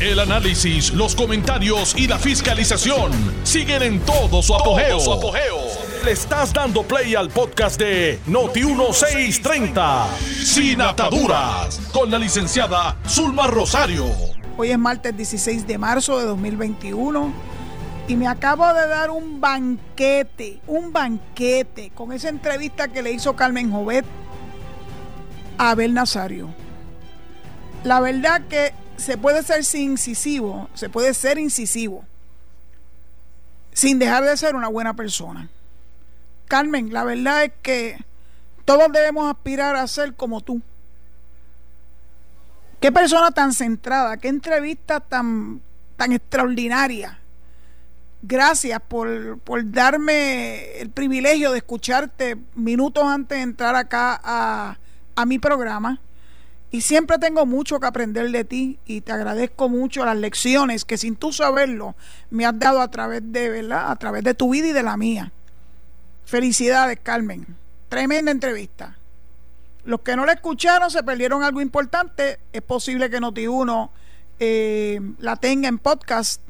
El análisis, los comentarios y la fiscalización siguen en todo su apogeo. Le estás dando play al podcast de Noti1630, Sin Ataduras, con la licenciada Zulma Rosario. Hoy es martes 16 de marzo de 2021 y me acabo de dar un banquete, un banquete con esa entrevista que le hizo Carmen Jovet a Abel Nazario. La verdad que se puede ser incisivo, se puede ser incisivo, sin dejar de ser una buena persona. Carmen, la verdad es que todos debemos aspirar a ser como tú. Qué persona tan centrada, qué entrevista tan, tan extraordinaria. Gracias por, por darme el privilegio de escucharte minutos antes de entrar acá a, a mi programa y siempre tengo mucho que aprender de ti y te agradezco mucho las lecciones que sin tú saberlo me has dado a través de, ¿verdad? A través de tu vida y de la mía. Felicidades, Carmen. Tremenda entrevista. Los que no la escucharon se perdieron algo importante. Es posible que Noti1 eh, la tenga en podcast.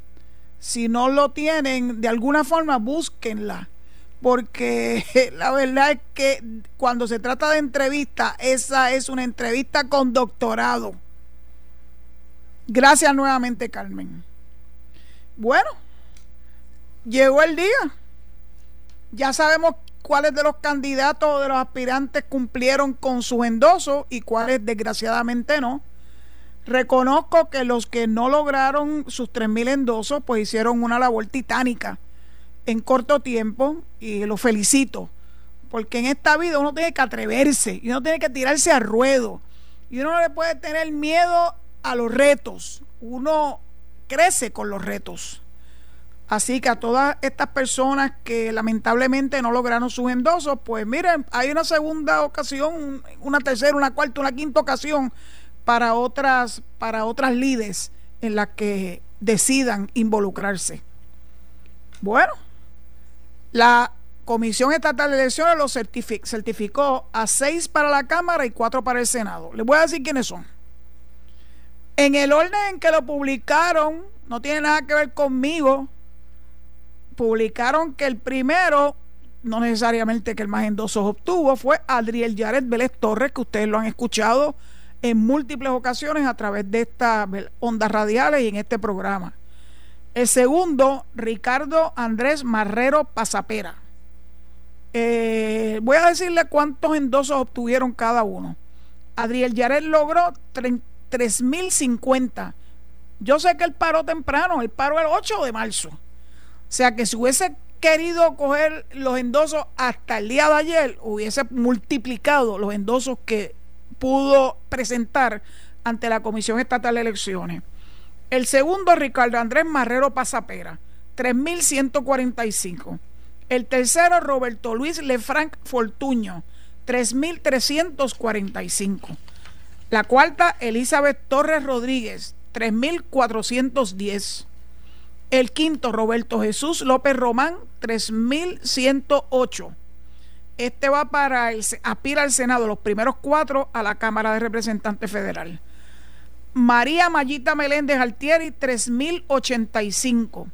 Si no lo tienen, de alguna forma búsquenla porque la verdad es que cuando se trata de entrevista, esa es una entrevista con doctorado. Gracias nuevamente, Carmen. Bueno, llegó el día. Ya sabemos cuáles de los candidatos o de los aspirantes cumplieron con su endoso y cuáles desgraciadamente no. Reconozco que los que no lograron sus 3.000 endosos, pues hicieron una labor titánica en corto tiempo y lo felicito, porque en esta vida uno tiene que atreverse y uno tiene que tirarse a ruedo y uno no le puede tener miedo a los retos, uno crece con los retos. Así que a todas estas personas que lamentablemente no lograron sus endosos, pues miren, hay una segunda ocasión, una tercera, una cuarta, una quinta ocasión para otras, para otras lides en las que decidan involucrarse. Bueno, la Comisión Estatal de Elecciones lo certificó a seis para la Cámara y cuatro para el Senado. Les voy a decir quiénes son. En el orden en que lo publicaron, no tiene nada que ver conmigo, publicaron que el primero, no necesariamente que el más endosos obtuvo, fue Adriel Yaret Vélez Torres, que ustedes lo han escuchado en múltiples ocasiones a través de estas ondas radiales y en este programa. El segundo, Ricardo Andrés Marrero Pasapera. Eh, voy a decirle cuántos endosos obtuvieron cada uno. Adriel Yaret logró 3.050. Yo sé que él paró temprano, él paró el 8 de marzo. O sea que si hubiese querido coger los endosos hasta el día de ayer, hubiese multiplicado los endosos que pudo presentar ante la Comisión Estatal de Elecciones. El segundo, Ricardo Andrés Marrero Pasapera, 3.145. El tercero, Roberto Luis Lefranc Fortuño, 3.345. La cuarta, Elizabeth Torres Rodríguez, 3.410. El quinto, Roberto Jesús López Román, 3.108. Este va para el, aspira al Senado, los primeros cuatro a la Cámara de Representantes Federal. María Mayita Meléndez Altieri, 3085.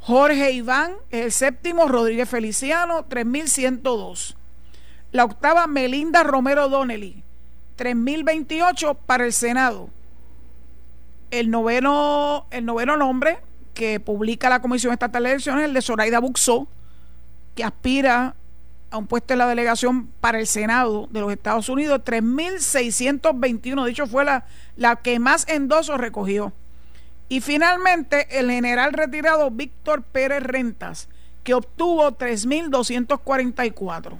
Jorge Iván el séptimo, Rodríguez Feliciano, 3102. La octava, Melinda Romero Donnelly, 3028 para el Senado. El noveno, el noveno nombre que publica la Comisión Estatal de Elecciones es el de Zoraida Buxó, que aspira a un puesto en la delegación para el Senado de los Estados Unidos, 3.621. Dicho, fue la, la que más endosos recogió. Y finalmente, el general retirado Víctor Pérez Rentas, que obtuvo 3.244.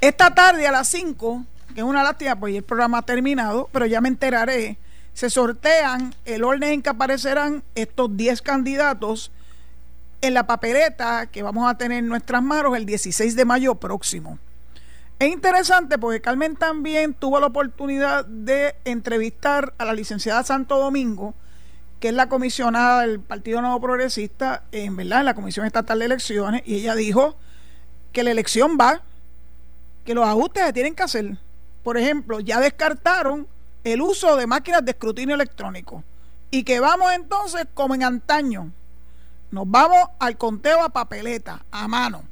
Esta tarde a las 5, que es una lástima, pues el programa ha terminado, pero ya me enteraré, se sortean el orden en que aparecerán estos 10 candidatos en la papeleta que vamos a tener en nuestras manos el 16 de mayo próximo. Es interesante porque Carmen también tuvo la oportunidad de entrevistar a la licenciada Santo Domingo, que es la comisionada del Partido Nuevo Progresista, en verdad, en la Comisión Estatal de Elecciones, y ella dijo que la elección va, que los ajustes se tienen que hacer. Por ejemplo, ya descartaron el uso de máquinas de escrutinio electrónico y que vamos entonces como en antaño, nos vamos al conteo a papeleta, a mano.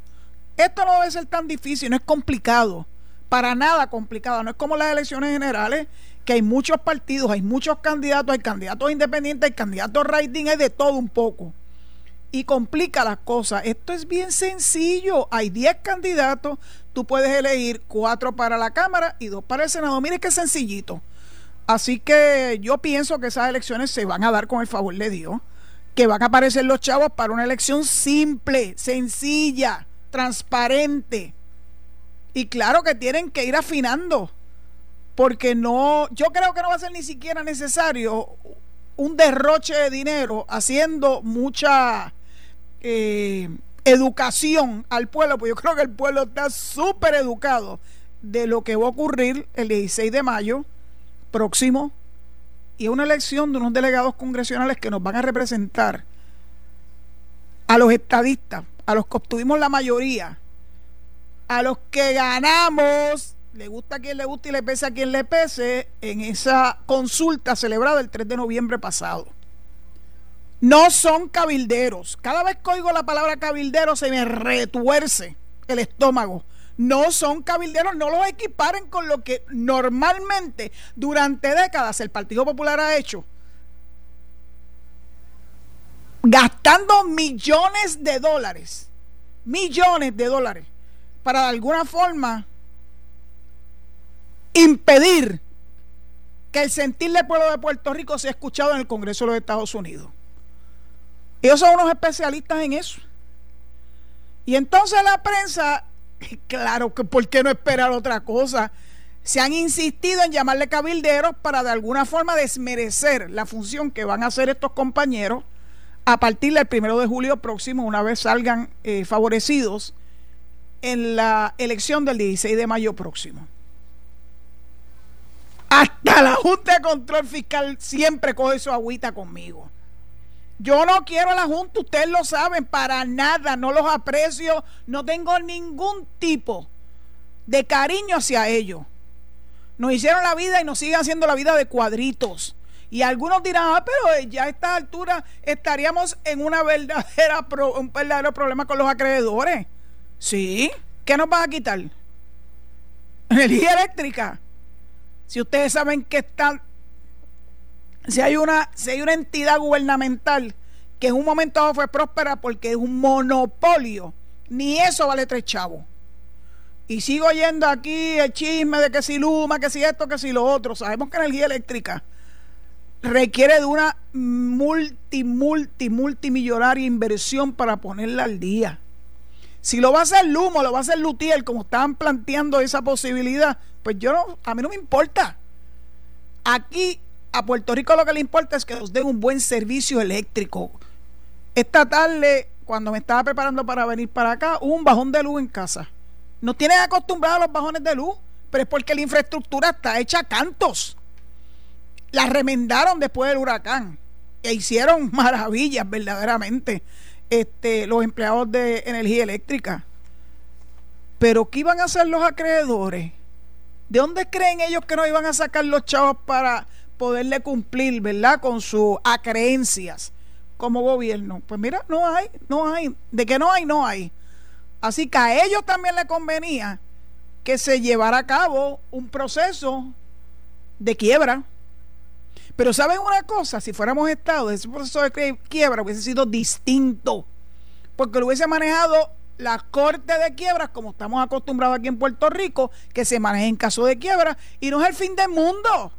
Esto no debe ser tan difícil, no es complicado, para nada complicado, no es como las elecciones generales, que hay muchos partidos, hay muchos candidatos, hay candidatos independientes, hay candidatos rating, hay de todo un poco. Y complica las cosas. Esto es bien sencillo. Hay 10 candidatos, tú puedes elegir 4 para la Cámara y 2 para el Senado. Mire qué sencillito. Así que yo pienso que esas elecciones se van a dar con el favor de Dios, que van a aparecer los chavos para una elección simple, sencilla, transparente. Y claro que tienen que ir afinando, porque no, yo creo que no va a ser ni siquiera necesario un derroche de dinero haciendo mucha eh, educación al pueblo, pues yo creo que el pueblo está súper educado de lo que va a ocurrir el 16 de mayo próximo y una elección de unos delegados congresionales que nos van a representar a los estadistas, a los que obtuvimos la mayoría, a los que ganamos, le gusta a quien le guste y le pese a quien le pese, en esa consulta celebrada el 3 de noviembre pasado. No son cabilderos. Cada vez que oigo la palabra cabildero se me retuerce el estómago no son cabilderos, no los equiparen con lo que normalmente durante décadas el Partido Popular ha hecho. Gastando millones de dólares, millones de dólares, para de alguna forma impedir que el sentir del pueblo de Puerto Rico sea escuchado en el Congreso de los Estados Unidos. Ellos son unos especialistas en eso. Y entonces la prensa Claro que ¿por qué no esperar otra cosa? Se han insistido en llamarle cabilderos para de alguna forma desmerecer la función que van a hacer estos compañeros a partir del primero de julio próximo, una vez salgan eh, favorecidos en la elección del 16 de mayo próximo. Hasta la Junta de Control Fiscal siempre coge su agüita conmigo. Yo no quiero a la Junta, ustedes lo saben, para nada, no los aprecio, no tengo ningún tipo de cariño hacia ellos. Nos hicieron la vida y nos siguen haciendo la vida de cuadritos. Y algunos dirán, ah, pero ya a esta altura estaríamos en una verdadera un verdadero problema con los acreedores. Sí, ¿qué nos van a quitar? Energía eléctrica. Si ustedes saben que están si hay una, si hay una entidad gubernamental que en un momento fue próspera porque es un monopolio, ni eso vale tres chavos. Y sigo oyendo aquí el chisme de que si Luma, que si esto, que si lo otro. Sabemos que energía eléctrica requiere de una multi, multi, multimillonaria inversión para ponerla al día. Si lo va a hacer Luma, lo va a hacer Lutiel, como estaban planteando esa posibilidad, pues yo no, a mí no me importa. Aquí a Puerto Rico lo que le importa es que nos den un buen servicio eléctrico. Esta tarde, cuando me estaba preparando para venir para acá, hubo un bajón de luz en casa. No tienen acostumbrados a los bajones de luz, pero es porque la infraestructura está hecha a cantos. La remendaron después del huracán e hicieron maravillas verdaderamente este, los empleados de energía eléctrica. Pero ¿qué iban a hacer los acreedores? ¿De dónde creen ellos que no iban a sacar los chavos para poderle cumplir, ¿verdad? Con sus acreencias como gobierno. Pues mira, no hay, no hay. De que no hay, no hay. Así que a ellos también les convenía que se llevara a cabo un proceso de quiebra. Pero ¿saben una cosa? Si fuéramos Estado, ese proceso de quiebra hubiese sido distinto. Porque lo hubiese manejado la corte de quiebras, como estamos acostumbrados aquí en Puerto Rico, que se maneja en caso de quiebra, y no es el fin del mundo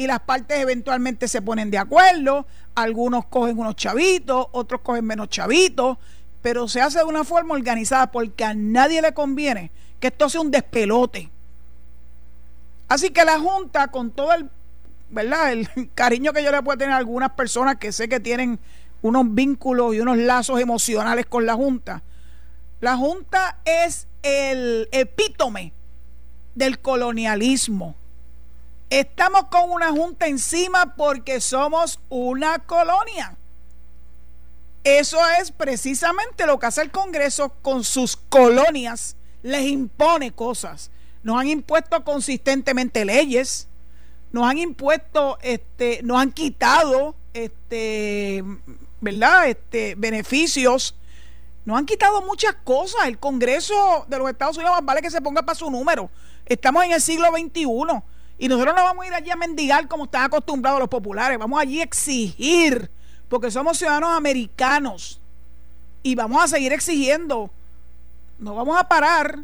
y las partes eventualmente se ponen de acuerdo, algunos cogen unos chavitos, otros cogen menos chavitos, pero se hace de una forma organizada porque a nadie le conviene que esto sea un despelote. Así que la Junta, con todo el, ¿verdad? el cariño que yo le puedo tener a algunas personas que sé que tienen unos vínculos y unos lazos emocionales con la Junta, la Junta es el epítome del colonialismo Estamos con una junta encima porque somos una colonia. Eso es precisamente lo que hace el Congreso con sus colonias. Les impone cosas. Nos han impuesto consistentemente leyes. nos han impuesto, este, nos han quitado, este, ¿verdad? Este, beneficios, nos han quitado muchas cosas. El Congreso de los Estados Unidos más vale que se ponga para su número. Estamos en el siglo XXI y nosotros no vamos a ir allí a mendigar como están acostumbrados los populares. Vamos allí a exigir, porque somos ciudadanos americanos y vamos a seguir exigiendo. No vamos a parar.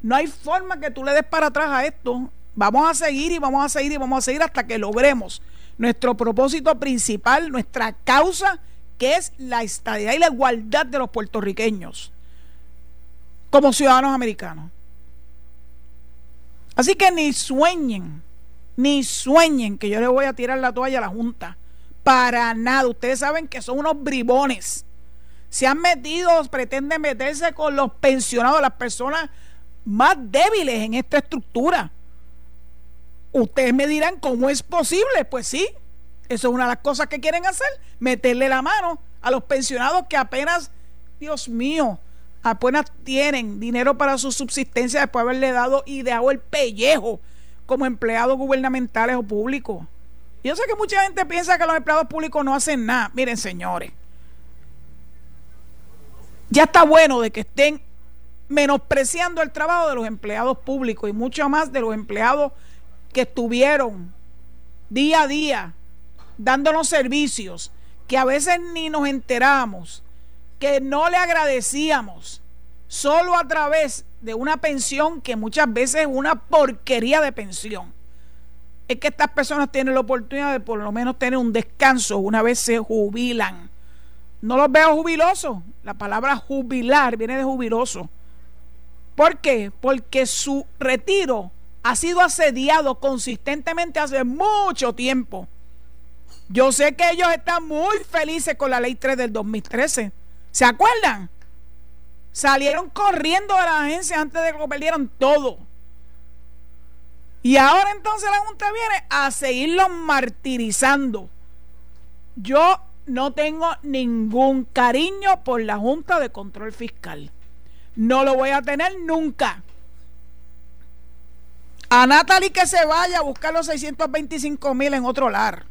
No hay forma que tú le des para atrás a esto. Vamos a seguir y vamos a seguir y vamos a seguir hasta que logremos nuestro propósito principal, nuestra causa, que es la estabilidad y la igualdad de los puertorriqueños como ciudadanos americanos. Así que ni sueñen, ni sueñen que yo le voy a tirar la toalla a la Junta. Para nada. Ustedes saben que son unos bribones. Se han metido, pretenden meterse con los pensionados, las personas más débiles en esta estructura. Ustedes me dirán cómo es posible. Pues sí, eso es una de las cosas que quieren hacer, meterle la mano a los pensionados que apenas, Dios mío, apenas tienen dinero para su subsistencia después de haberle dado y dejado el pellejo como empleados gubernamentales o públicos. Yo sé que mucha gente piensa que los empleados públicos no hacen nada. Miren, señores, ya está bueno de que estén menospreciando el trabajo de los empleados públicos y mucho más de los empleados que estuvieron día a día dándonos servicios que a veces ni nos enteramos, que no le agradecíamos, solo a través de una pensión que muchas veces es una porquería de pensión. Es que estas personas tienen la oportunidad de por lo menos tener un descanso una vez se jubilan. No los veo jubilosos. La palabra jubilar viene de jubiloso. ¿Por qué? Porque su retiro ha sido asediado consistentemente hace mucho tiempo. Yo sé que ellos están muy felices con la ley 3 del 2013. ¿Se acuerdan? Salieron corriendo de la agencia antes de que lo perdieran todo. Y ahora entonces la Junta viene a seguirlos martirizando. Yo no tengo ningún cariño por la Junta de Control Fiscal. No lo voy a tener nunca. A Natalie que se vaya a buscar los 625 mil en otro lar.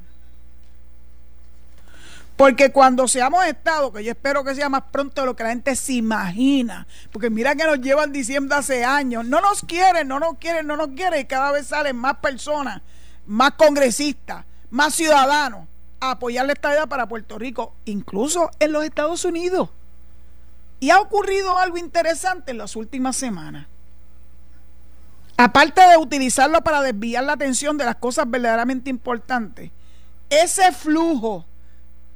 Porque cuando seamos Estado, que yo espero que sea más pronto de lo que la gente se imagina, porque mira que nos llevan diciendo hace años, no nos quieren, no nos quieren, no nos quieren, y cada vez salen más personas, más congresistas, más ciudadanos a apoyar la estadía para Puerto Rico, incluso en los Estados Unidos. Y ha ocurrido algo interesante en las últimas semanas. Aparte de utilizarlo para desviar la atención de las cosas verdaderamente importantes, ese flujo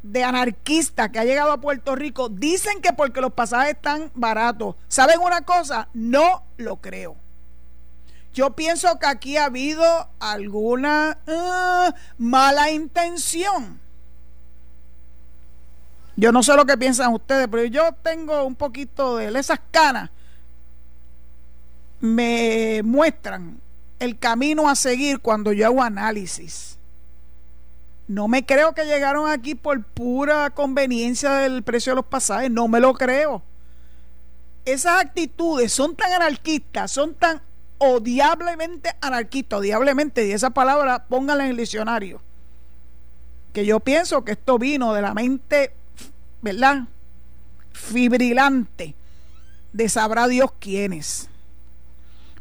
de anarquistas que ha llegado a Puerto Rico dicen que porque los pasajes están baratos. ¿Saben una cosa? No lo creo. Yo pienso que aquí ha habido alguna uh, mala intención. Yo no sé lo que piensan ustedes, pero yo tengo un poquito de esas canas me muestran el camino a seguir cuando yo hago análisis. No me creo que llegaron aquí por pura conveniencia del precio de los pasajes, no me lo creo. Esas actitudes son tan anarquistas, son tan odiablemente anarquistas, odiablemente, y esa palabra póngala en el diccionario, que yo pienso que esto vino de la mente, ¿verdad? Fibrilante de sabrá Dios quiénes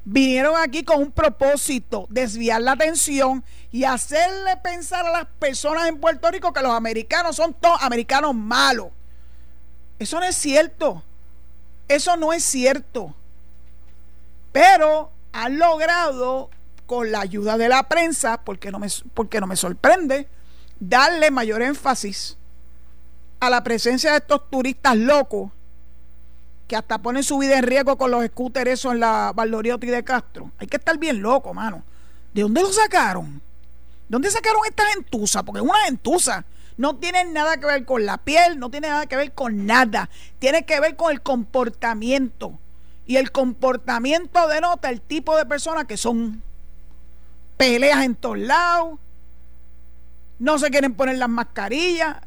vinieron aquí con un propósito, desviar la atención y hacerle pensar a las personas en Puerto Rico que los americanos son todos americanos malos. Eso no es cierto. Eso no es cierto. Pero han logrado, con la ayuda de la prensa, porque no me, porque no me sorprende, darle mayor énfasis a la presencia de estos turistas locos que hasta ponen su vida en riesgo con los scooters en la Valdoriotti de Castro. Hay que estar bien loco, mano. ¿De dónde lo sacaron? ¿De dónde sacaron esta gentuza? Porque es una gentuza. No tiene nada que ver con la piel, no tiene nada que ver con nada. Tiene que ver con el comportamiento. Y el comportamiento denota el tipo de personas que son peleas en todos lados, no se quieren poner las mascarillas,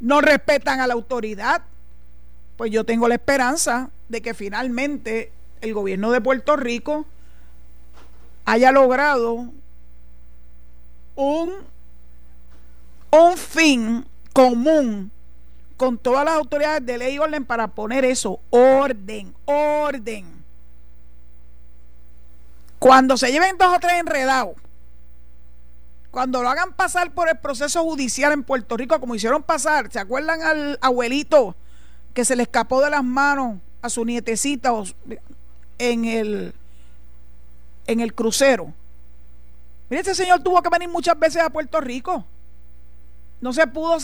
no respetan a la autoridad, pues yo tengo la esperanza de que finalmente el gobierno de Puerto Rico haya logrado un, un fin común con todas las autoridades de ley y orden para poner eso, orden, orden. Cuando se lleven dos o tres enredados, cuando lo hagan pasar por el proceso judicial en Puerto Rico, como hicieron pasar, ¿se acuerdan al abuelito que se le escapó de las manos a su nietecita en el, en el crucero? Mire, ese señor tuvo que venir muchas veces a Puerto Rico. No se pudo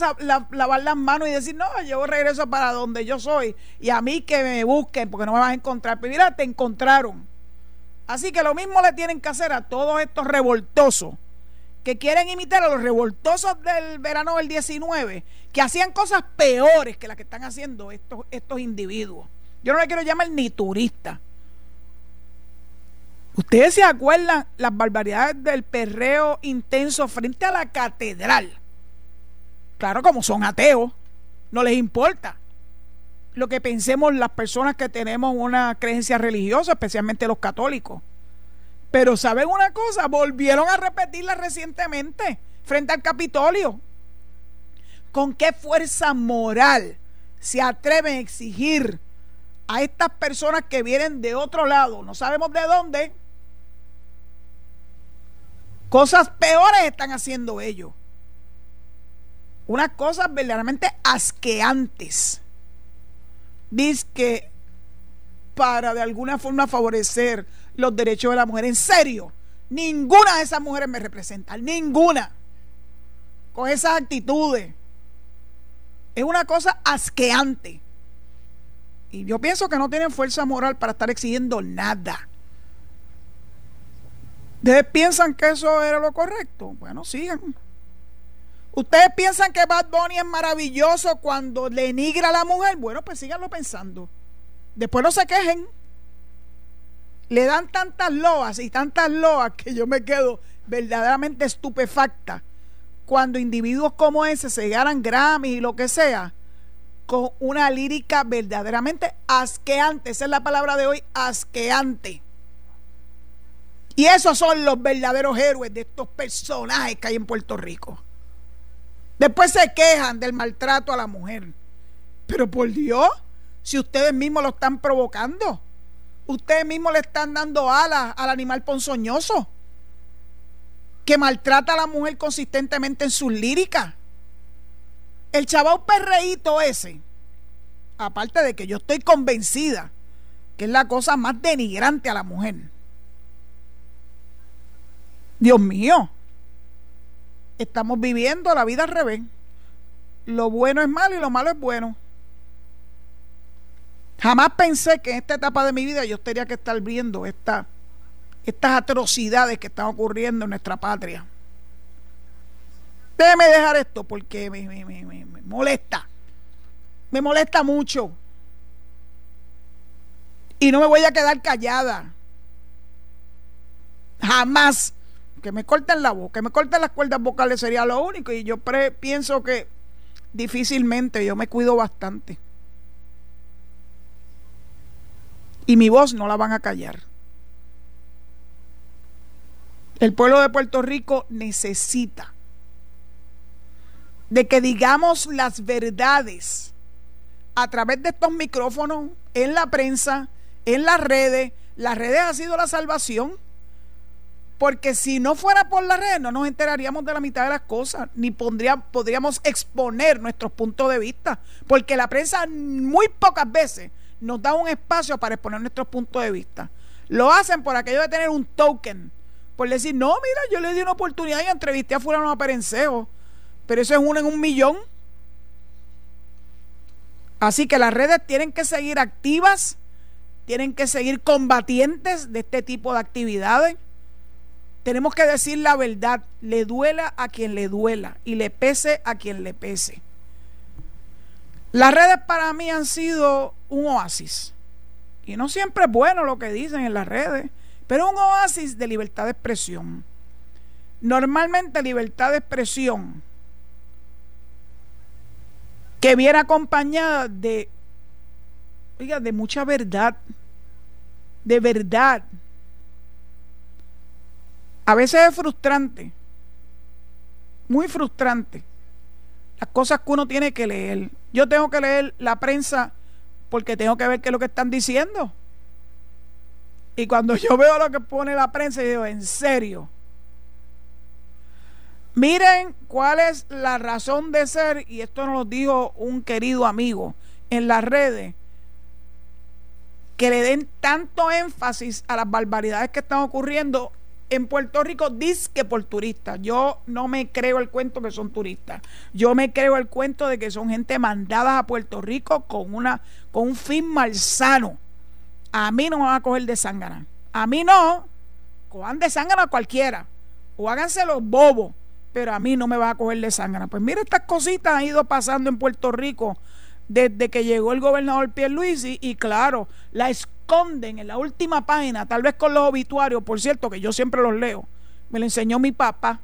lavar las manos y decir, no, yo regreso para donde yo soy y a mí que me busquen porque no me vas a encontrar. Pero mira, te encontraron. Así que lo mismo le tienen que hacer a todos estos revoltosos que quieren imitar a los revoltosos del verano del 19, que hacían cosas peores que las que están haciendo estos, estos individuos. Yo no le quiero llamar ni turista. Ustedes se acuerdan las barbaridades del perreo intenso frente a la catedral. Claro, como son ateos, no les importa lo que pensemos las personas que tenemos una creencia religiosa, especialmente los católicos. Pero ¿saben una cosa? Volvieron a repetirla recientemente frente al Capitolio. ¿Con qué fuerza moral se atreven a exigir a estas personas que vienen de otro lado, no sabemos de dónde, cosas peores están haciendo ellos? Unas cosas verdaderamente asqueantes. Dice que para de alguna forma favorecer los derechos de la mujer. En serio, ninguna de esas mujeres me representa, ninguna. Con esas actitudes. Es una cosa asqueante. Y yo pienso que no tienen fuerza moral para estar exigiendo nada. ¿Ustedes piensan que eso era lo correcto? Bueno, sigan. ¿Ustedes piensan que Bad Bunny es maravilloso cuando le denigra a la mujer? Bueno, pues síganlo pensando. Después no se quejen le dan tantas loas y tantas loas que yo me quedo verdaderamente estupefacta cuando individuos como ese se ganan Grammy y lo que sea con una lírica verdaderamente asqueante, esa es la palabra de hoy, asqueante. Y esos son los verdaderos héroes de estos personajes que hay en Puerto Rico. Después se quejan del maltrato a la mujer. Pero por Dios, si ustedes mismos lo están provocando. Ustedes mismos le están dando alas al animal ponzoñoso que maltrata a la mujer consistentemente en sus líricas. El chaval perreíto ese, aparte de que yo estoy convencida que es la cosa más denigrante a la mujer. Dios mío, estamos viviendo la vida al revés. Lo bueno es malo y lo malo es bueno. Jamás pensé que en esta etapa de mi vida yo tendría que estar viendo esta, estas atrocidades que están ocurriendo en nuestra patria. Déjeme dejar esto porque me, me molesta. Me molesta mucho. Y no me voy a quedar callada. Jamás. Que me corten la boca, que me corten las cuerdas vocales sería lo único. Y yo pienso que difícilmente yo me cuido bastante y mi voz no la van a callar. El pueblo de Puerto Rico necesita de que digamos las verdades a través de estos micrófonos, en la prensa, en las redes. Las redes ha sido la salvación. Porque si no fuera por las redes, no nos enteraríamos de la mitad de las cosas, ni podríamos exponer nuestros puntos de vista. Porque la prensa muy pocas veces nos da un espacio para exponer nuestros puntos de vista. Lo hacen por aquello de tener un token, por decir, no, mira, yo le di una oportunidad y entrevisté a fulano a Perencejo, pero eso es uno en un millón. Así que las redes tienen que seguir activas, tienen que seguir combatientes de este tipo de actividades. Tenemos que decir la verdad, le duela a quien le duela y le pese a quien le pese. Las redes para mí han sido un oasis. Y no siempre es bueno lo que dicen en las redes, pero un oasis de libertad de expresión. Normalmente libertad de expresión que viene acompañada de, oiga, de mucha verdad, de verdad. A veces es frustrante muy frustrante. Las cosas que uno tiene que leer. Yo tengo que leer la prensa porque tengo que ver qué es lo que están diciendo. Y cuando yo veo lo que pone la prensa, digo, en serio. Miren cuál es la razón de ser, y esto nos lo dijo un querido amigo en las redes, que le den tanto énfasis a las barbaridades que están ocurriendo en Puerto Rico, dice que por turistas. Yo no me creo el cuento que son turistas. Yo me creo el cuento de que son gente mandada a Puerto Rico con, una, con un fin malsano. A mí no me van a coger de zángana. A mí no. Cojan de zángana a cualquiera. O háganse los bobos pero a mí no me va a coger de sangre. Pues mira, estas cositas han ido pasando en Puerto Rico desde que llegó el gobernador Pierluisi y claro, la esconden en la última página, tal vez con los obituarios, por cierto, que yo siempre los leo. Me lo enseñó mi papá.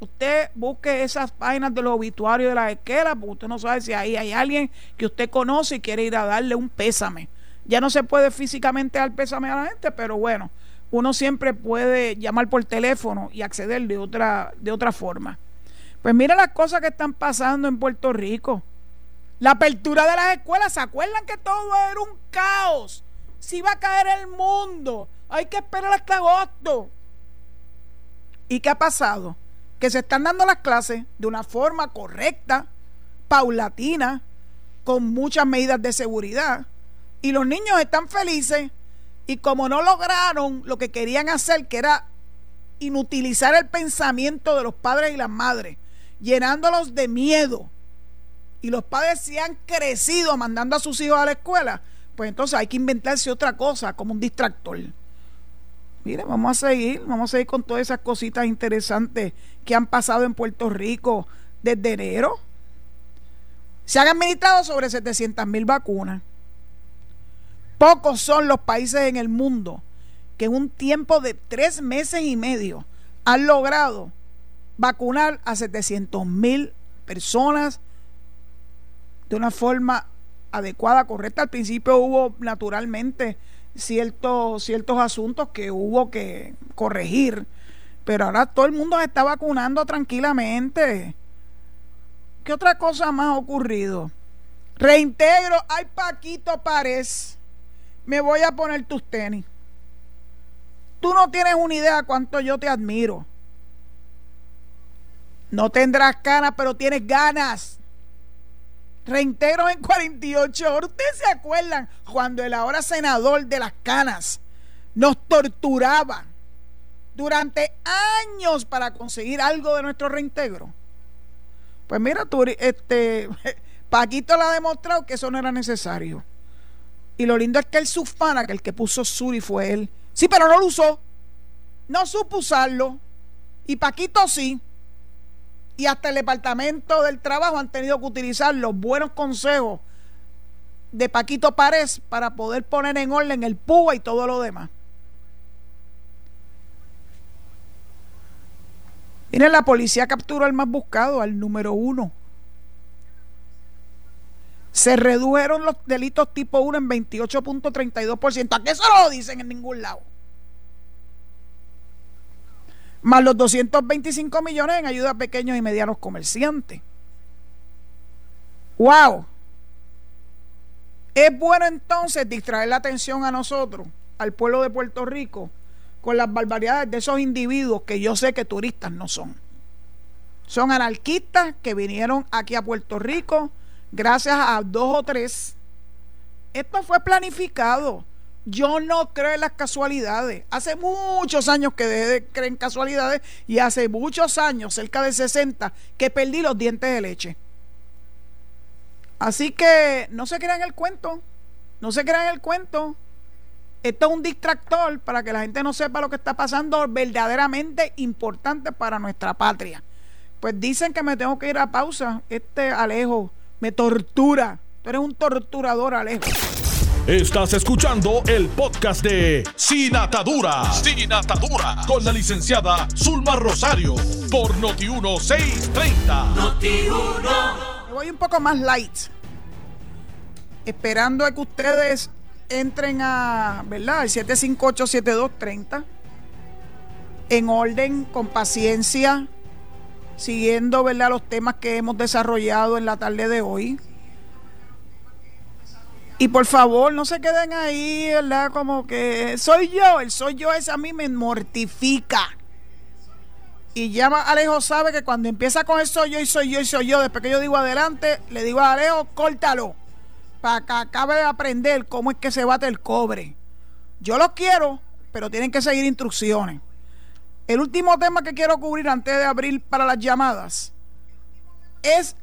Usted busque esas páginas de los obituarios de la esquela, porque usted no sabe si ahí hay alguien que usted conoce y quiere ir a darle un pésame. Ya no se puede físicamente dar pésame a la gente, pero bueno, uno siempre puede llamar por teléfono y acceder de otra, de otra forma. Pues mira las cosas que están pasando en Puerto Rico. La apertura de las escuelas, ¿se acuerdan que todo era un caos? Si iba a caer el mundo, hay que esperar hasta agosto. ¿Y qué ha pasado? Que se están dando las clases de una forma correcta, paulatina, con muchas medidas de seguridad. Y los niños están felices y como no lograron lo que querían hacer, que era inutilizar el pensamiento de los padres y las madres, llenándolos de miedo, y los padres se han crecido mandando a sus hijos a la escuela, pues entonces hay que inventarse otra cosa, como un distractor. Mire, vamos a seguir, vamos a seguir con todas esas cositas interesantes que han pasado en Puerto Rico desde enero. Se han administrado sobre 700 mil vacunas. Pocos son los países en el mundo que en un tiempo de tres meses y medio han logrado vacunar a 700 mil personas de una forma adecuada, correcta. Al principio hubo naturalmente ciertos, ciertos asuntos que hubo que corregir, pero ahora todo el mundo se está vacunando tranquilamente. ¿Qué otra cosa más ha ocurrido? Reintegro, hay Paquito Párez me voy a poner tus tenis. Tú no tienes una idea cuánto yo te admiro. No tendrás canas, pero tienes ganas. Reintegro en 48 horas. ¿Ustedes se acuerdan cuando el ahora senador de las canas nos torturaba durante años para conseguir algo de nuestro reintegro? Pues mira, tú, este, Paquito le ha demostrado que eso no era necesario. Y lo lindo es que el subfana, que el que puso Suri fue él. Sí, pero no lo usó. No supo usarlo. Y Paquito sí. Y hasta el Departamento del Trabajo han tenido que utilizar los buenos consejos de Paquito Párez para poder poner en orden el PUA y todo lo demás. Miren, la policía capturó al más buscado, al número uno. Se redujeron los delitos tipo 1 en 28.32%. ¿A qué eso lo dicen en ningún lado? Más los 225 millones en ayuda a pequeños y medianos comerciantes. ¡Wow! Es bueno entonces distraer la atención a nosotros, al pueblo de Puerto Rico, con las barbaridades de esos individuos que yo sé que turistas no son. Son anarquistas que vinieron aquí a Puerto Rico gracias a dos o tres. Esto fue planificado. Yo no creo en las casualidades. Hace muchos años que dejé de creer en casualidades y hace muchos años, cerca de 60, que perdí los dientes de leche. Así que no se crean el cuento. No se crean el cuento. Esto es un distractor para que la gente no sepa lo que está pasando verdaderamente importante para nuestra patria. Pues dicen que me tengo que ir a pausa. Este Alejo me tortura. Tú eres un torturador, Alejo. Estás escuchando el podcast de Sin Atadura. Sin Atadura. Con la licenciada Zulma Rosario. Por Noti1630. Noti1. Me voy un poco más light. Esperando a que ustedes entren a, ¿verdad? El 758-7230. En orden, con paciencia siguiendo ¿verdad? los temas que hemos desarrollado en la tarde de hoy. Y por favor, no se queden ahí, ¿verdad? Como que soy yo, el soy yo ese a mí me mortifica. Y ya Alejo sabe que cuando empieza con el soy yo y soy yo y soy yo, después que yo digo adelante, le digo a Alejo, córtalo, para que acabe de aprender cómo es que se bate el cobre. Yo lo quiero, pero tienen que seguir instrucciones. El último tema que quiero cubrir antes de abrir para las llamadas es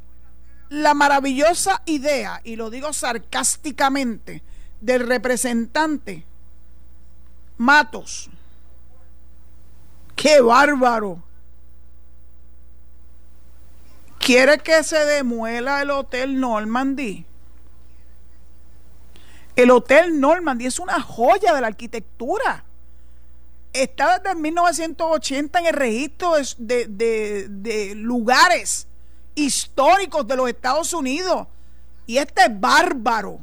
la maravillosa idea, y lo digo sarcásticamente, del representante Matos. ¡Qué bárbaro! ¿Quiere que se demuela el Hotel Normandy? El Hotel Normandy es una joya de la arquitectura. Está desde 1980 en el registro de, lugares históricos de los Estados Unidos. Y este bárbaro,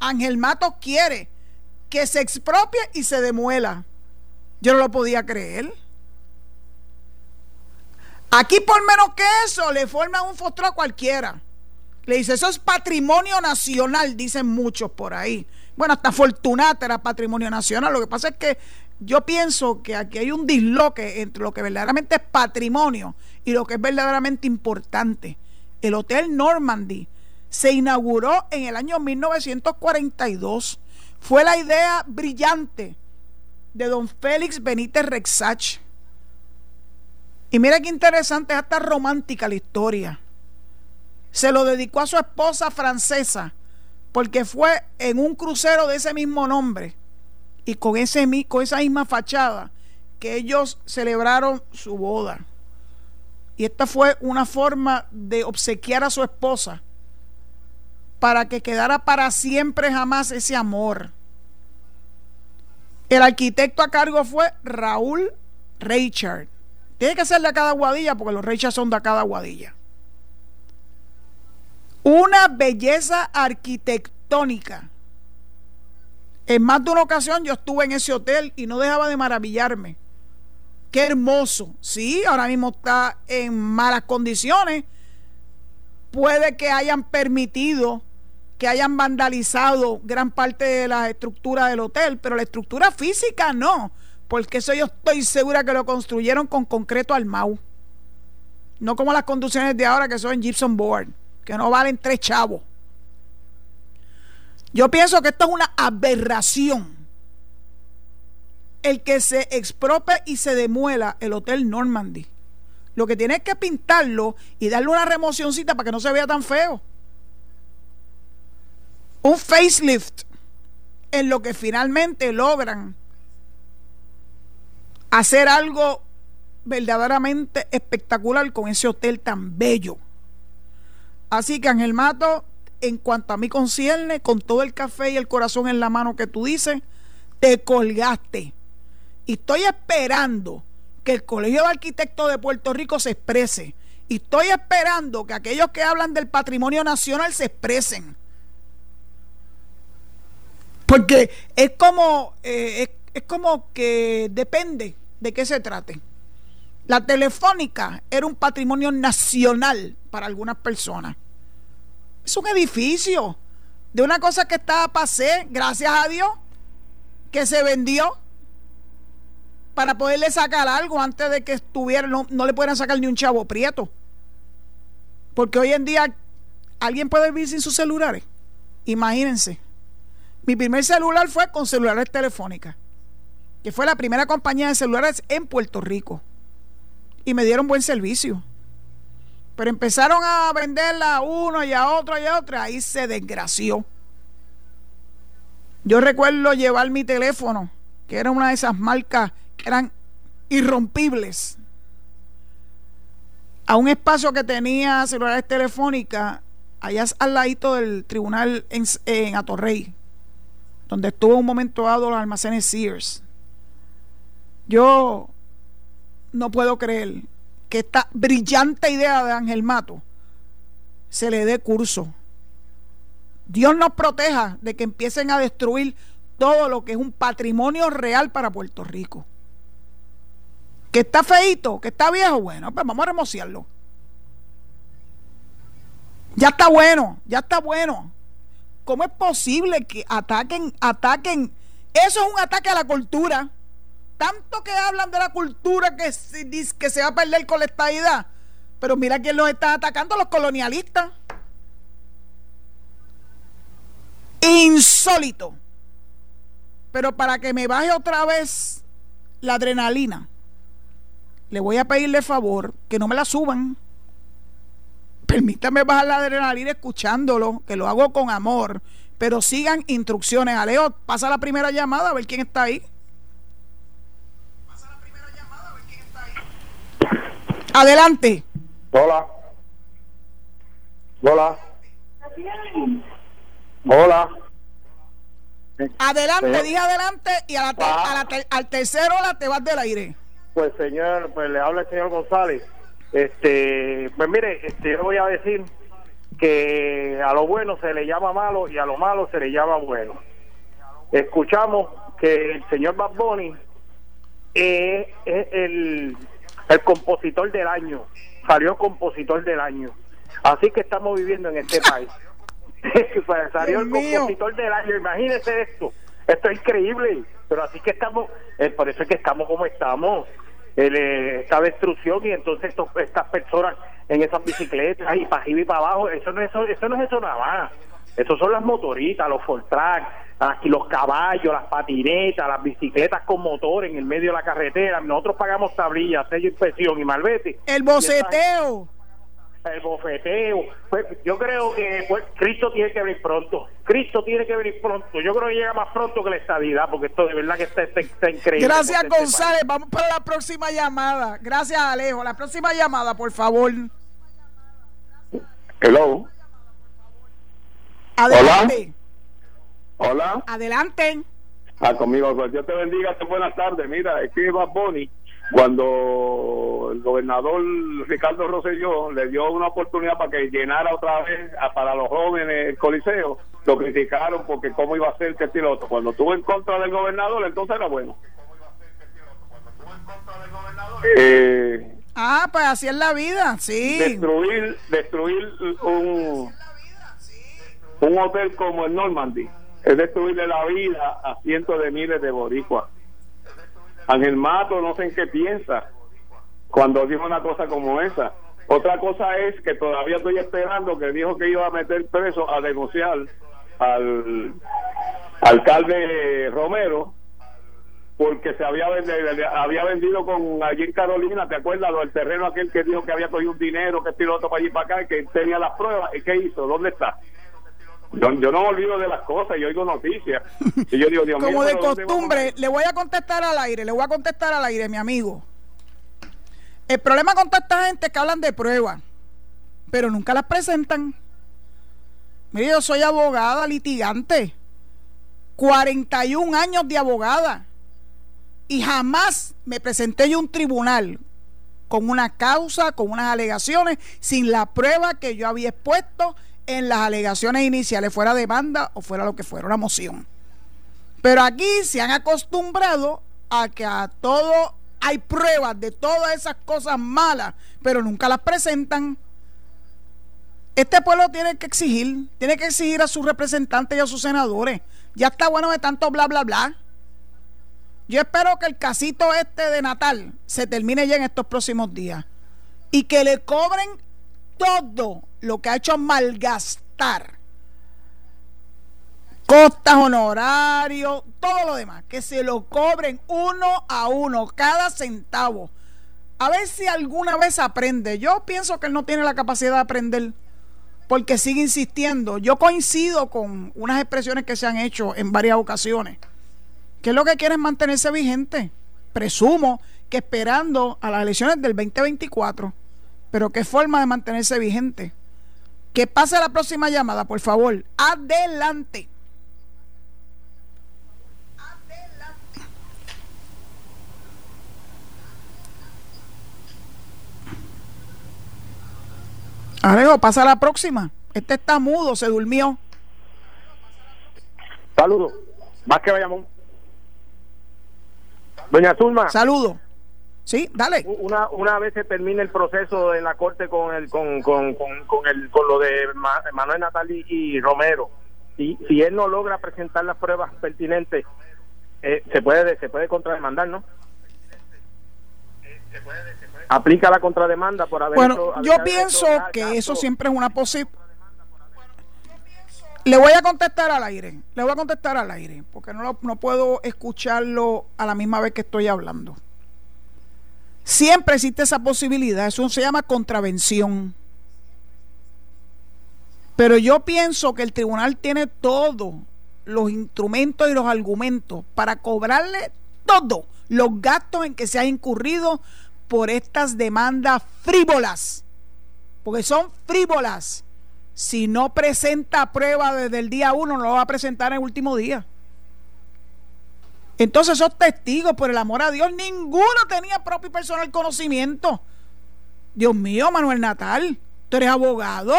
Ángel Matos, quiere que se expropie y se demuela. Yo no lo podía creer. Aquí por menos que eso le forman un fostro a cualquiera. Le dice, eso es patrimonio nacional, dicen muchos por ahí. Bueno, hasta Fortunata era patrimonio nacional. Lo que pasa es que yo pienso que aquí hay un disloque entre lo que verdaderamente es patrimonio y lo que es verdaderamente importante. El Hotel Normandy se inauguró en el año 1942. Fue la idea brillante de don Félix Benítez Rexach y mira qué interesante, es hasta romántica la historia. Se lo dedicó a su esposa francesa, porque fue en un crucero de ese mismo nombre y con, ese, con esa misma fachada que ellos celebraron su boda. Y esta fue una forma de obsequiar a su esposa para que quedara para siempre jamás ese amor. El arquitecto a cargo fue Raúl Richard. Tiene que ser de cada guadilla porque los reyes son de cada guadilla. Una belleza arquitectónica. En más de una ocasión yo estuve en ese hotel y no dejaba de maravillarme. Qué hermoso. Sí, ahora mismo está en malas condiciones. Puede que hayan permitido que hayan vandalizado gran parte de la estructura del hotel, pero la estructura física no porque eso yo estoy segura que lo construyeron con concreto al Mau. No como las conducciones de ahora que son en Board, que no valen tres chavos. Yo pienso que esto es una aberración. El que se expropie y se demuela el Hotel Normandy. Lo que tiene es que pintarlo y darle una remocioncita para que no se vea tan feo. Un facelift en lo que finalmente logran hacer algo verdaderamente espectacular con ese hotel tan bello. Así que Ángel Mato, en cuanto a mí concierne, con todo el café y el corazón en la mano que tú dices, te colgaste. Y estoy esperando que el Colegio de Arquitectos de Puerto Rico se exprese. Y estoy esperando que aquellos que hablan del patrimonio nacional se expresen. Porque es como, eh, es, como que depende de qué se trate. La telefónica era un patrimonio nacional para algunas personas. Es un edificio de una cosa que estaba pasé, gracias a Dios, que se vendió para poderle sacar algo antes de que estuviera, no, no le pudieran sacar ni un chavo prieto. Porque hoy en día alguien puede vivir sin sus celulares. Imagínense. Mi primer celular fue con celulares telefónicas que fue la primera compañía de celulares en Puerto Rico. Y me dieron buen servicio. Pero empezaron a venderla a uno y a otro y a otro. Ahí se desgració. Yo recuerdo llevar mi teléfono, que era una de esas marcas eran irrompibles, a un espacio que tenía celulares telefónicas, allá al ladito del tribunal en, en Atorrey, donde estuvo un momento dado los almacenes Sears. Yo no puedo creer que esta brillante idea de Ángel Mato se le dé curso. Dios nos proteja de que empiecen a destruir todo lo que es un patrimonio real para Puerto Rico. Que está feito, que está viejo, bueno, pues vamos a remociarlo. Ya está bueno, ya está bueno. ¿Cómo es posible que ataquen, ataquen? Eso es un ataque a la cultura. Tanto que hablan de la cultura que se, que se va a perder con la estadidad. Pero mira quién los está atacando, los colonialistas. Insólito. Pero para que me baje otra vez la adrenalina, le voy a pedirle favor que no me la suban. Permítame bajar la adrenalina escuchándolo, que lo hago con amor. Pero sigan instrucciones. Aleo, pasa la primera llamada a ver quién está ahí. Pasa la primera llamada a ver quién está ahí. Adelante. Hola. Hola. Hola. Adelante, dije adelante y a la ah. al tercero la te vas del aire. Pues señor, pues le habla el señor González. Este, pues mire, este, yo voy a decir que a lo bueno se le llama malo y a lo malo se le llama bueno. Escuchamos que el señor Bad Bunny es, el, el compositor del año, salió compositor del año. Así que estamos viviendo en este país. salió el compositor del año, imagínese esto, esto es increíble, pero así que estamos, eh, por eso es que estamos como estamos, eh, esta destrucción y entonces estas personas en esas bicicletas y para arriba y para abajo, eso no es eso, eso no es eso nada más, eso son las motoritas, los Fortrack, aquí los caballos, las patinetas, las bicicletas con motor en el medio de la carretera, nosotros pagamos tablillas, sello inspección y malvete. El boceteo el bofeteo. Pues, yo creo que pues, Cristo tiene que venir pronto. Cristo tiene que venir pronto. Yo creo que llega más pronto que la estabilidad, porque esto de verdad que está, increíble. Gracias, este González. Vamos para la próxima llamada. Gracias, Alejo. La próxima llamada, por favor. Hello. Adelante. Hola. Adelante. Ah, conmigo. Pues Dios te bendiga. Buenas tardes. Mira, es que Bonnie cuando el gobernador Ricardo Rosselló le dio una oportunidad para que llenara otra vez para los jóvenes el coliseo, lo criticaron porque cómo iba a ser que piloto. Cuando estuvo en contra del gobernador, entonces era bueno. Eh, ah, pues así es la vida, sí. Destruir, destruir un, un hotel como el Normandy es destruirle la vida a cientos de miles de boricuas Ángel Mato no sé en qué piensa cuando dijo una cosa como esa. Otra cosa es que todavía estoy esperando que dijo que iba a meter preso a denunciar al alcalde Romero porque se había vendido, había vendido con allí en Carolina, ¿te acuerdas? Del terreno aquel que dijo que había cogido un dinero, que piloto para allí para acá, que tenía las pruebas, ¿y qué hizo? ¿Dónde está? Yo, no me olvido de las cosas, yo oigo noticias. Y yo digo, Dios Como de costumbre, le voy a contestar al aire, le voy a contestar al aire, mi amigo. El problema con toda esta gente es que hablan de pruebas, pero nunca las presentan. Mire, yo soy abogada litigante, 41 años de abogada, y jamás me presenté yo a un tribunal con una causa, con unas alegaciones, sin la prueba que yo había expuesto en las alegaciones iniciales, fuera demanda o fuera lo que fuera, una moción. Pero aquí se han acostumbrado a que a todo hay pruebas de todas esas cosas malas, pero nunca las presentan. Este pueblo tiene que exigir, tiene que exigir a sus representantes y a sus senadores. Ya está bueno de tanto bla, bla, bla. Yo espero que el casito este de Natal se termine ya en estos próximos días y que le cobren todo lo que ha hecho malgastar costas, honorarios, todo lo demás, que se lo cobren uno a uno, cada centavo. A ver si alguna vez aprende. Yo pienso que él no tiene la capacidad de aprender porque sigue insistiendo. Yo coincido con unas expresiones que se han hecho en varias ocasiones. que es lo que quiere es mantenerse vigente? Presumo que esperando a las elecciones del 2024 pero qué forma de mantenerse vigente. Que pase la próxima llamada, por favor. Adelante. Alejo, pasa la próxima. Este está mudo, se durmió. Saludos. Más que vayamos. Doña Zulma. Saludos. Sí, dale. Una, una vez se termine el proceso en la corte con el con, con, con, el, con lo de Manuel Natal y, Romero, si, si él no logra presentar las pruebas pertinentes, eh, se puede se puede contrademandar, ¿no? Aplica la contrademanda por haber Bueno, yo pienso que eso siempre es una posible le voy a contestar al aire, le voy a contestar al aire, porque no, no puedo escucharlo a la misma vez que estoy hablando. Siempre existe esa posibilidad, eso se llama contravención. Pero yo pienso que el tribunal tiene todos los instrumentos y los argumentos para cobrarle todos los gastos en que se ha incurrido por estas demandas frívolas, porque son frívolas si no presenta prueba desde el día uno, no lo va a presentar en el último día. Entonces esos testigos, por el amor a Dios, ninguno tenía propio y personal conocimiento. Dios mío, Manuel Natal, tú eres abogado.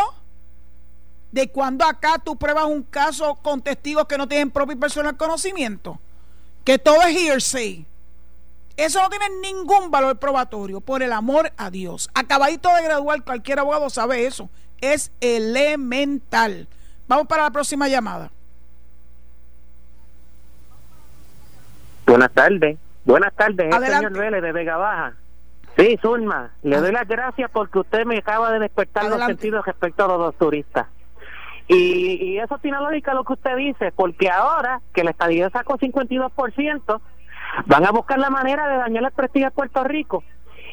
¿De cuándo acá tú pruebas un caso con testigos que no tienen propio y personal conocimiento? Que todo es hearsay. Eso no tiene ningún valor probatorio, por el amor a Dios. Acabadito de graduar, cualquier abogado sabe eso es elemental. Vamos para la próxima llamada. Buenas tardes. Buenas tardes, el señor Vélez de Vega Baja. Sí, Zulma, le doy las gracias porque usted me acaba de despertar los sentidos respecto a los dos turistas. Y, y, eso tiene lógica lo que usted dice, porque ahora que la estadía sacó 52%, van a buscar la manera de dañar el prestigio de Puerto Rico.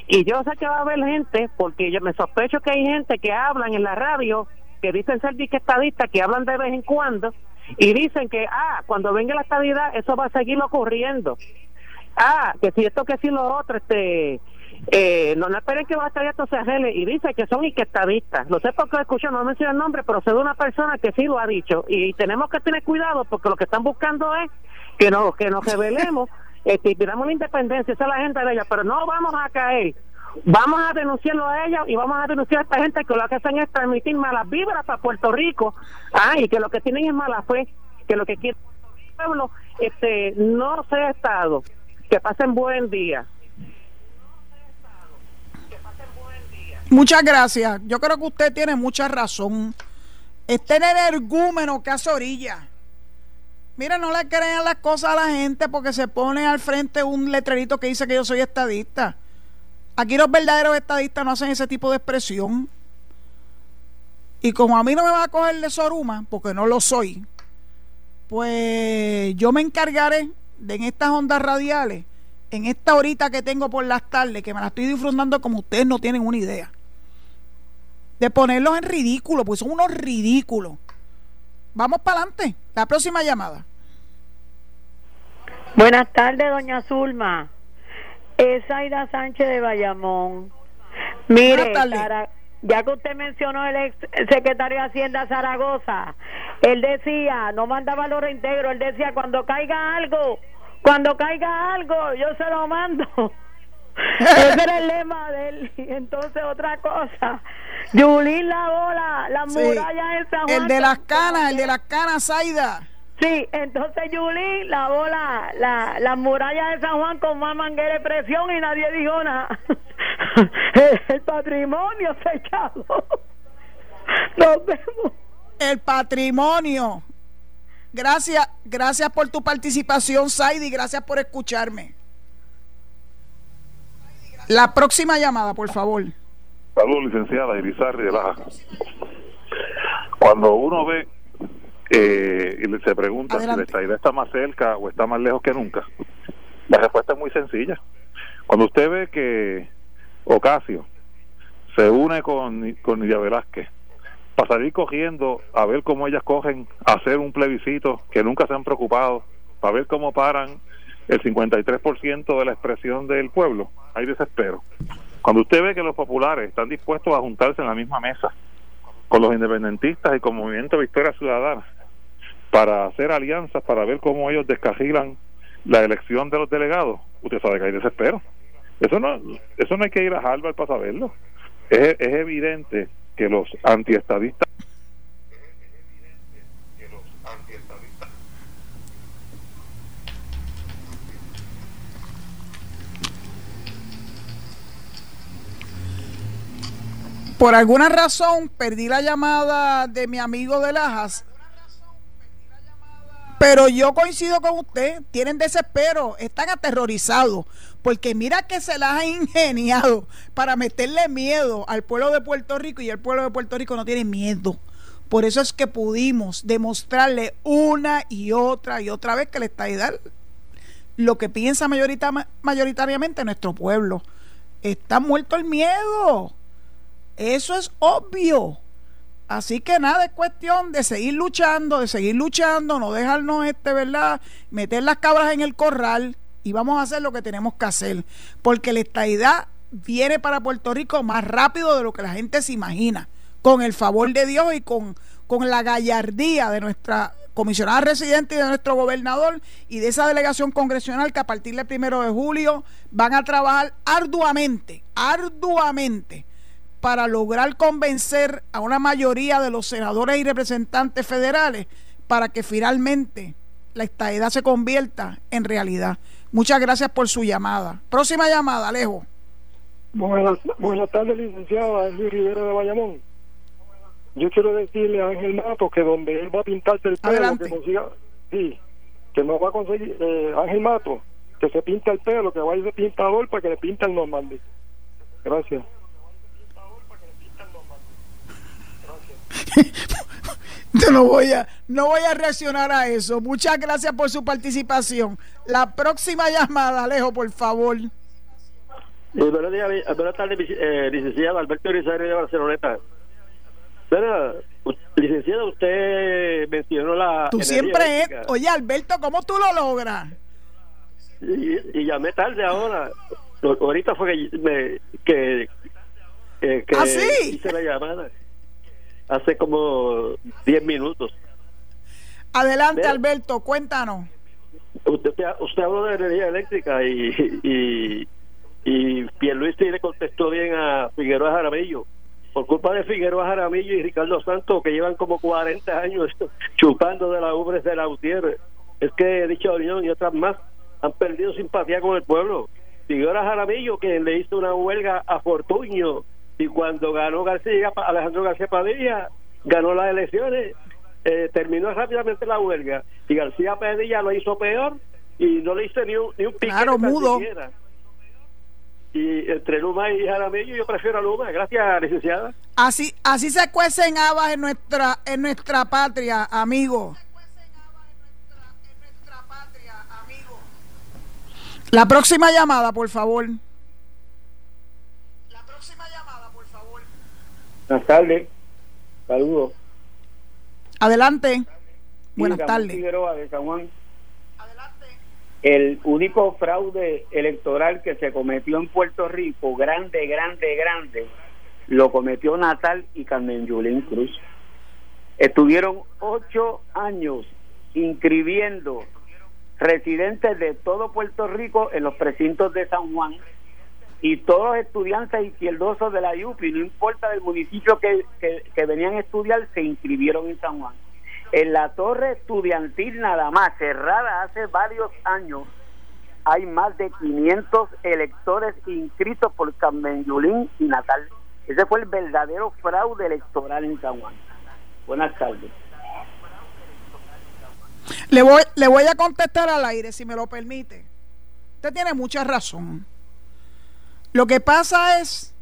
Y yo sé que va a haber gente, porque yo me sospecho que hay gente que hablan en la radio, que dicen ser estadistas, que hablan de vez en cuando, y dicen que, ah, cuando venga la estabilidad, eso va a seguir ocurriendo. Ah, que si esto, que si lo otro, este, eh, no, no esperen que va a estar esto se arregle, y dice que son estadistas. No sé por qué escucho, no menciono el nombre, pero sé de una persona que sí lo ha dicho, y tenemos que tener cuidado porque lo que están buscando es que nos, que nos revelemos este, pidamos la independencia, esa es la gente de ella, pero no vamos a caer. Vamos a denunciarlo a ella y vamos a denunciar a esta gente que lo que hacen es transmitir malas vibras para Puerto Rico ah, y que lo que tienen es mala fe, que lo que quiere el pueblo este, no sea Estado. Que pasen buen día. Muchas gracias. Yo creo que usted tiene mucha razón. Este en el ergúmeno que hace orilla. Mira, no le crean las cosas a la gente porque se pone al frente un letrerito que dice que yo soy estadista. Aquí los verdaderos estadistas no hacen ese tipo de expresión. Y como a mí no me va a coger de Soruma, porque no lo soy, pues yo me encargaré de en estas ondas radiales, en esta horita que tengo por las tardes, que me la estoy disfrutando como ustedes no tienen una idea, de ponerlos en ridículo, pues son unos ridículos. Vamos para adelante. La próxima llamada. Buenas tardes, doña Zulma. Es Aida Sánchez de Bayamón. Mire, ya que usted mencionó el ex secretario de Hacienda Zaragoza, él decía, no mandaba los reintegros, él decía, cuando caiga algo, cuando caiga algo, yo se lo mando. Ese era el lema de él. Entonces, otra cosa. Yulín la bola, las murallas en San Juan. El de las canas, el de las canas, Zaida. Sí, entonces Yulín lavó la, la, la muralla de San Juan con más manguera de presión y nadie dijo nada. el, patrimonio echado. Nos vemos. El patrimonio. Gracias, gracias por tu participación, Saidi, gracias por escucharme. La próxima llamada, por favor. Salud, licenciada Irizarri de Baja. Cuando uno ve eh, y se pregunta si la estadía está más cerca o está más lejos que nunca, la respuesta es muy sencilla. Cuando usted ve que Ocasio se une con, con Nidia Velázquez para salir cogiendo a ver cómo ellas cogen a hacer un plebiscito que nunca se han preocupado, para ver cómo paran el 53% de la expresión del pueblo, hay desespero. Cuando usted ve que los populares están dispuestos a juntarse en la misma mesa con los independentistas y con Movimiento Victoria Ciudadana para hacer alianzas, para ver cómo ellos descajilan la elección de los delegados, usted sabe que hay desespero. Eso no, eso no hay que ir a Harvard para saberlo. Es, es evidente que los antiestadistas Por alguna razón perdí la llamada de mi amigo de Lajas pero yo coincido con usted, tienen desespero, están aterrorizados, porque mira que se las ha ingeniado para meterle miedo al pueblo de Puerto Rico y el pueblo de Puerto Rico no tiene miedo. Por eso es que pudimos demostrarle una y otra y otra vez que está estadidad lo que piensa mayoritariamente nuestro pueblo. Está muerto el miedo. Eso es obvio. Así que nada, es cuestión de seguir luchando, de seguir luchando, no dejarnos, este, ¿verdad? Meter las cabras en el corral y vamos a hacer lo que tenemos que hacer. Porque la estadidad viene para Puerto Rico más rápido de lo que la gente se imagina. Con el favor de Dios y con, con la gallardía de nuestra comisionada residente y de nuestro gobernador y de esa delegación congresional que a partir del primero de julio van a trabajar arduamente, arduamente para lograr convencer a una mayoría de los senadores y representantes federales para que finalmente la estadidad se convierta en realidad. Muchas gracias por su llamada. Próxima llamada, Alejo. Buenas, buenas tardes, licenciada. Luis Rivera de Bayamón. Yo quiero decirle a Ángel Mato que donde él va a pintarse el pelo, que consiga, sí, que no va a conseguir, eh, Ángel Mato, que se pinta el pelo, que vaya de pintador para que le pinta el Normandy. Gracias. Yo no voy a no voy a reaccionar a eso. Muchas gracias por su participación. La próxima llamada, Alejo, por favor. Eh, buenos días, buenas tardes, eh, licenciado Alberto Rizarri de Barceloneta. Bueno, licenciado, usted mencionó la. Tú siempre es. Oye, Alberto, ¿cómo tú lo logras? Y, llamé tarde ahora. Ahorita fue que, me, que, eh, que ¿Ah, sí? hice la llamada hace como 10 minutos. Adelante, Alberto, cuéntanos. Usted, usted habló de energía eléctrica y, y, y Pierluisi le contestó bien a Figueroa Jaramillo. Por culpa de Figueroa Jaramillo y Ricardo Santos, que llevan como 40 años chupando de la ubres de la Gutiérrez, es que dicha Unión y otras más han perdido simpatía con el pueblo. Figueroa Jaramillo, que le hizo una huelga a Fortuño y cuando ganó García, Alejandro García Padilla, ganó las elecciones, eh, terminó rápidamente la huelga y García Padilla lo hizo peor y no le hizo ni un, ni un Claro, mudo. Y entre Luma y Jaramillo yo prefiero a Luma, gracias licenciada. Así, así se cuecen habas en nuestra, en nuestra patria, amigo. La próxima llamada, por favor. Buenas tardes. Saludos. Adelante. Buenas tardes. de San Juan. Adelante. El único fraude electoral que se cometió en Puerto Rico, grande, grande, grande, lo cometió Natal y Carmen Yulín Cruz. Estuvieron ocho años inscribiendo residentes de todo Puerto Rico en los precintos de San Juan y todos los estudiantes izquierdosos de la UPI, no importa del municipio que, que, venían a estudiar, se inscribieron en San Juan. En la torre estudiantil nada más, cerrada hace varios años, hay más de 500 electores inscritos por Carmen Yulín y Natal. Ese fue el verdadero fraude electoral en San Juan. Buenas tardes. Le voy, le voy a contestar al aire, si me lo permite. Usted tiene mucha razón. Lo que pasa es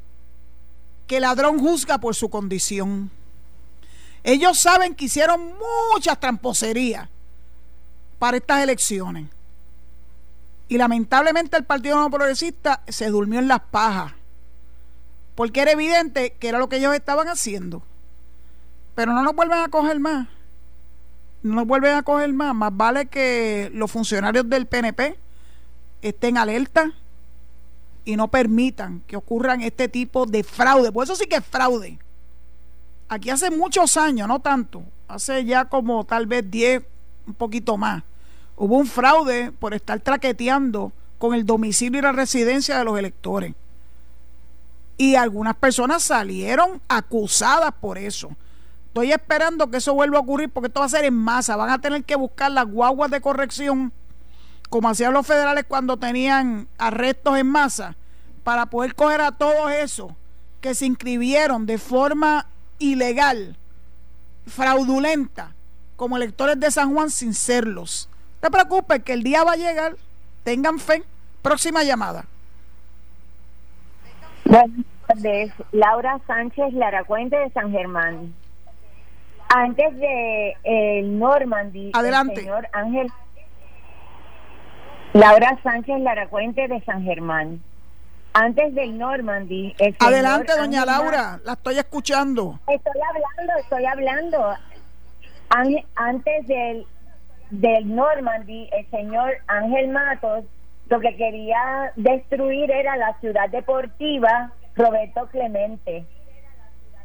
que el ladrón juzga por su condición. Ellos saben que hicieron muchas tramposerías para estas elecciones. Y lamentablemente el Partido Progresista se durmió en las pajas. Porque era evidente que era lo que ellos estaban haciendo. Pero no nos vuelven a coger más. No nos vuelven a coger más. Más vale que los funcionarios del PNP estén alerta y no permitan que ocurran este tipo de fraude. Por eso sí que es fraude. Aquí hace muchos años, no tanto, hace ya como tal vez 10, un poquito más, hubo un fraude por estar traqueteando con el domicilio y la residencia de los electores. Y algunas personas salieron acusadas por eso. Estoy esperando que eso vuelva a ocurrir porque esto va a ser en masa. Van a tener que buscar las guaguas de corrección como hacían los federales cuando tenían arrestos en masa, para poder coger a todos esos que se inscribieron de forma ilegal, fraudulenta, como electores de San Juan sin serlos. No te preocupes que el día va a llegar, tengan fe. Próxima llamada. Buenas tardes, Laura Sánchez Laracuente de San Germán. Antes de el Normandy, Adelante. el señor Ángel Laura Sánchez Laracuente de San Germán. Antes del Normandy. Adelante, doña Laura, la estoy escuchando. Estoy hablando, estoy hablando. Antes del, del Normandy, el señor Ángel Matos lo que quería destruir era la ciudad deportiva Roberto Clemente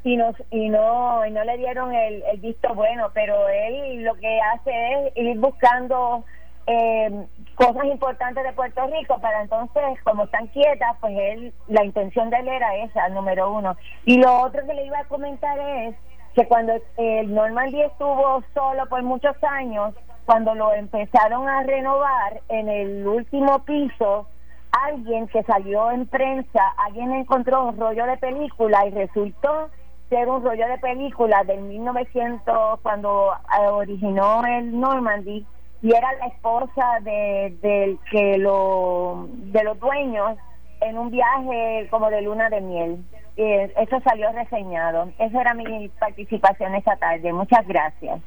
y no y no y no le dieron el, el visto bueno pero él lo que hace es ir buscando eh, cosas importantes de Puerto Rico para entonces como están quietas pues él la intención de él era esa número uno. Y lo otro que le iba a comentar es que cuando el Normandy estuvo solo por muchos años cuando lo empezaron a renovar en el último piso alguien que salió en prensa alguien encontró un rollo de película y resultó ser un rollo de película del 1900 cuando eh, originó el Normandy y era la esposa de, del que lo de los dueños en un viaje como de luna de miel. Eso salió reseñado. Esa era mi participación esta tarde. Muchas gracias.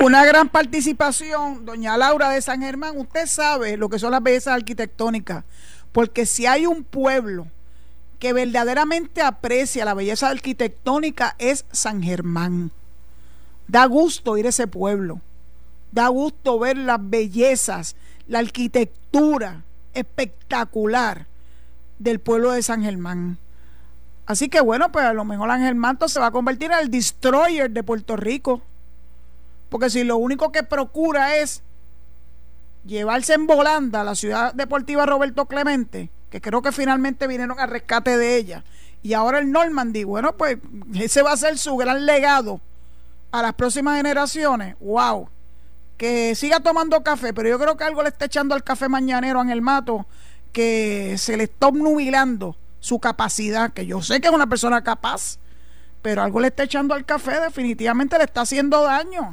Una gran participación, doña Laura de San Germán. Usted sabe lo que son las bellezas arquitectónicas, porque si hay un pueblo que verdaderamente aprecia la belleza arquitectónica es San Germán. Da gusto ir a ese pueblo. Da gusto ver las bellezas, la arquitectura espectacular del pueblo de San Germán. Así que bueno, pues a lo mejor Ángel Manto se va a convertir en el destroyer de Puerto Rico. Porque si lo único que procura es llevarse en volanda a la ciudad deportiva Roberto Clemente, que creo que finalmente vinieron al rescate de ella, y ahora el Normandy, bueno, pues ese va a ser su gran legado a las próximas generaciones, wow, que siga tomando café, pero yo creo que algo le está echando al café mañanero en el mato, que se le está obnubilando su capacidad, que yo sé que es una persona capaz, pero algo le está echando al café, definitivamente le está haciendo daño.